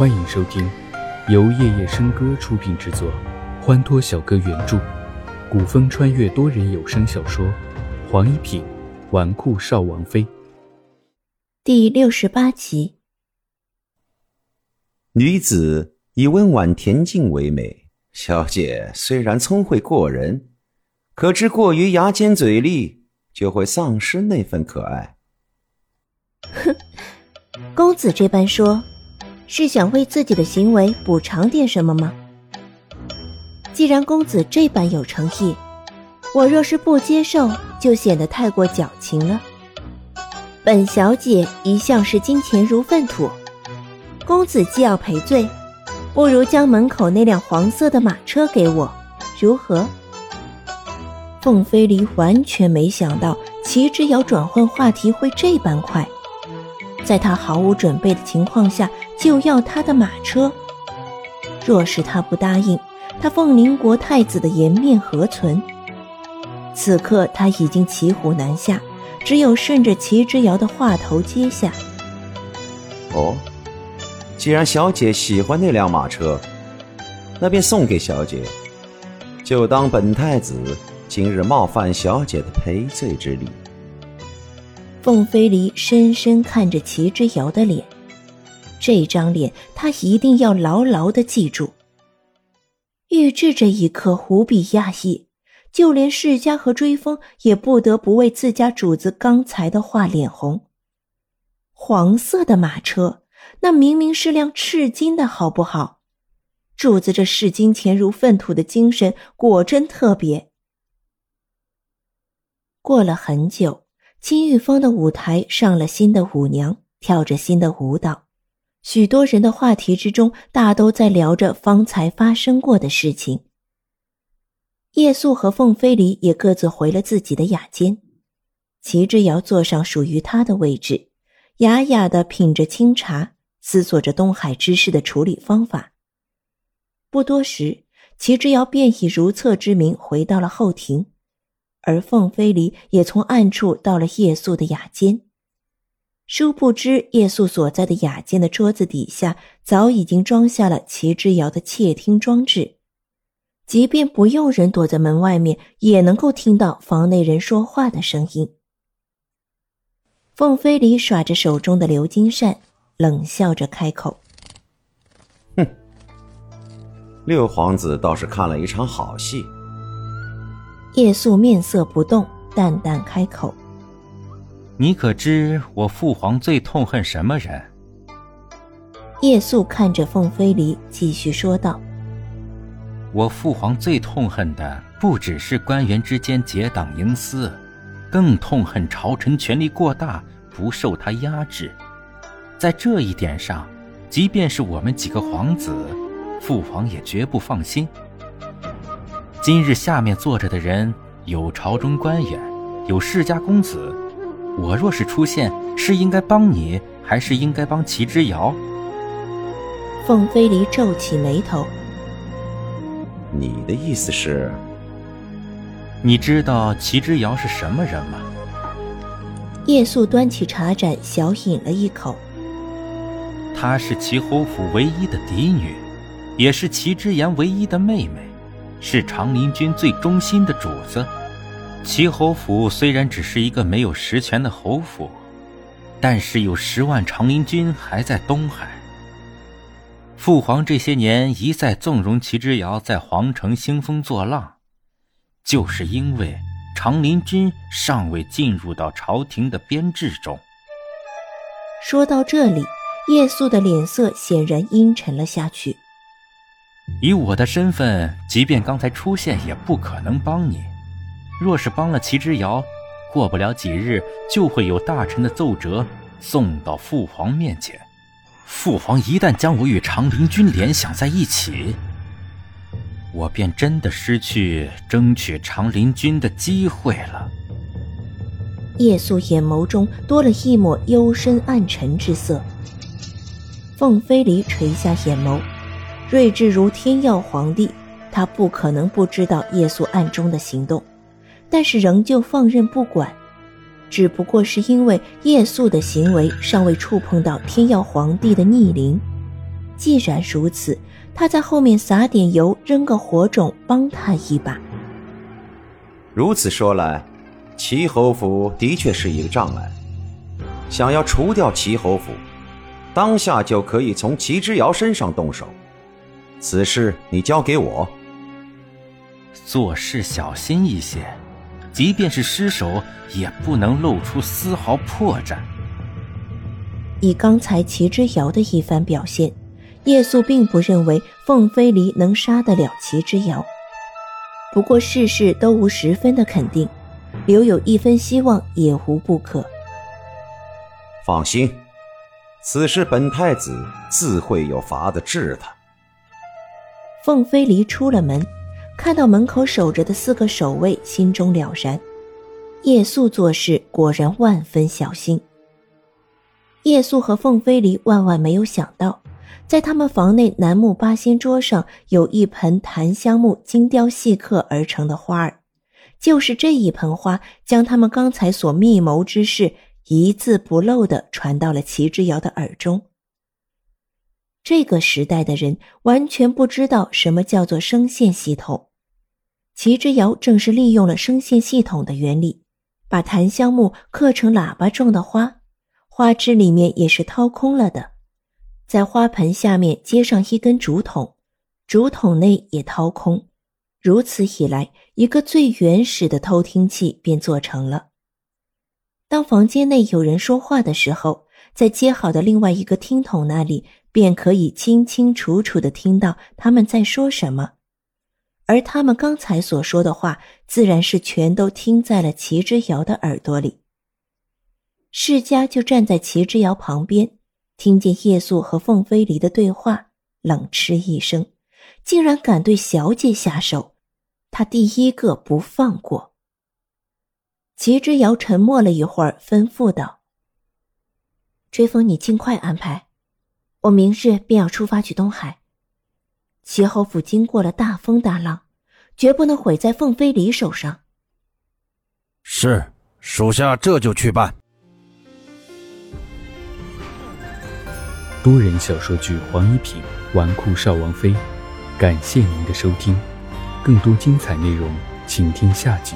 欢迎收听，由夜夜笙歌出品制作，欢脱小哥原著，古风穿越多人有声小说《黄一品纨绔少王妃》第六十八集。女子以温婉恬静为美，小姐虽然聪慧过人，可知过于牙尖嘴利，就会丧失那份可爱。哼，公子这般说，是想为自己的行为补偿点什么吗？既然公子这般有诚意，我若是不接受，就显得太过矫情了。本小姐一向是金钱如粪土，公子既要赔罪，不如将门口那辆黄色的马车给我，如何？凤飞离完全没想到齐之遥转换话题会这般快。在他毫无准备的情况下就要他的马车，若是他不答应，他凤麟国太子的颜面何存？此刻他已经骑虎难下，只有顺着齐之遥的话头接下。哦，既然小姐喜欢那辆马车，那便送给小姐，就当本太子今日冒犯小姐的赔罪之礼。凤飞离深深看着齐之遥的脸，这张脸他一定要牢牢的记住。玉质这一刻无比压抑，就连世家和追风也不得不为自家主子刚才的话脸红。黄色的马车，那明明是辆赤金的，好不好？主子这视金钱如粪土的精神，果真特别。过了很久。金玉峰的舞台上了新的舞娘，跳着新的舞蹈。许多人的话题之中，大都在聊着方才发生过的事情。叶素和凤飞离也各自回了自己的雅间，齐之遥坐上属于他的位置，雅雅的品着清茶，思索着东海之事的处理方法。不多时，齐之遥便以如厕之名回到了后庭。而凤飞离也从暗处到了叶素的雅间，殊不知叶素所在的雅间的桌子底下早已经装下了齐之遥的窃听装置，即便不用人躲在门外面，也能够听到房内人说话的声音。凤飞离耍着手中的鎏金扇，冷笑着开口：“哼，六皇子倒是看了一场好戏。”叶素面色不动，淡淡开口：“你可知我父皇最痛恨什么人？”叶素看着凤飞离，继续说道：“我父皇最痛恨的不只是官员之间结党营私，更痛恨朝臣权力过大，不受他压制。在这一点上，即便是我们几个皇子，父皇也绝不放心。”今日下面坐着的人有朝中官员，有世家公子。我若是出现，是应该帮你，还是应该帮齐之遥？凤飞离皱起眉头。你的意思是？你知道齐之遥是什么人吗？夜宿端起茶盏，小饮了一口。她是齐侯府唯一的嫡女，也是齐之言唯一的妹妹。是长林军最忠心的主子。齐侯府虽然只是一个没有实权的侯府，但是有十万长林军还在东海。父皇这些年一再纵容齐之遥在皇城兴风作浪，就是因为长林军尚未进入到朝廷的编制中。说到这里，叶素的脸色显然阴沉了下去。以我的身份，即便刚才出现，也不可能帮你。若是帮了齐之遥，过不了几日，就会有大臣的奏折送到父皇面前。父皇一旦将我与长陵君联想在一起，我便真的失去争取长陵君的机会了。叶素眼眸中多了一抹幽深暗沉之色。凤飞离垂下眼眸。睿智如天耀皇帝，他不可能不知道叶素暗中的行动，但是仍旧放任不管。只不过是因为叶素的行为尚未触碰到天耀皇帝的逆鳞，既然如此，他在后面撒点油，扔个火种，帮他一把。如此说来，齐侯府的确是一个障碍。想要除掉齐侯府，当下就可以从齐之遥身上动手。此事你交给我。做事小心一些，即便是失手，也不能露出丝毫破绽。以刚才齐之遥的一番表现，叶素并不认为凤飞离能杀得了齐之遥。不过事事都无十分的肯定，留有一分希望也无不可。放心，此事本太子自会有法子治他。凤飞离出了门，看到门口守着的四个守卫，心中了然。叶素做事果然万分小心。叶素和凤飞离万万没有想到，在他们房内楠木八仙桌上有一盆檀香木精雕细刻而成的花儿，就是这一盆花，将他们刚才所密谋之事一字不漏地传到了齐之遥的耳中。这个时代的人完全不知道什么叫做声线系统，齐之遥正是利用了声线系统的原理，把檀香木刻成喇叭状的花，花枝里面也是掏空了的，在花盆下面接上一根竹筒，竹筒内也掏空，如此一来，一个最原始的偷听器便做成了。当房间内有人说话的时候，在接好的另外一个听筒那里。便可以清清楚楚的听到他们在说什么，而他们刚才所说的话，自然是全都听在了齐之遥的耳朵里。世家就站在齐之遥旁边，听见叶素和凤飞离的对话，冷嗤一声，竟然敢对小姐下手，他第一个不放过。齐之遥沉默了一会儿，吩咐道：“追风，你尽快安排。”我明日便要出发去东海。齐侯府经过了大风大浪，绝不能毁在凤飞离手上。是，属下这就去办。多人小说剧《黄一品纨绔少王妃》，感谢您的收听。更多精彩内容，请听下集。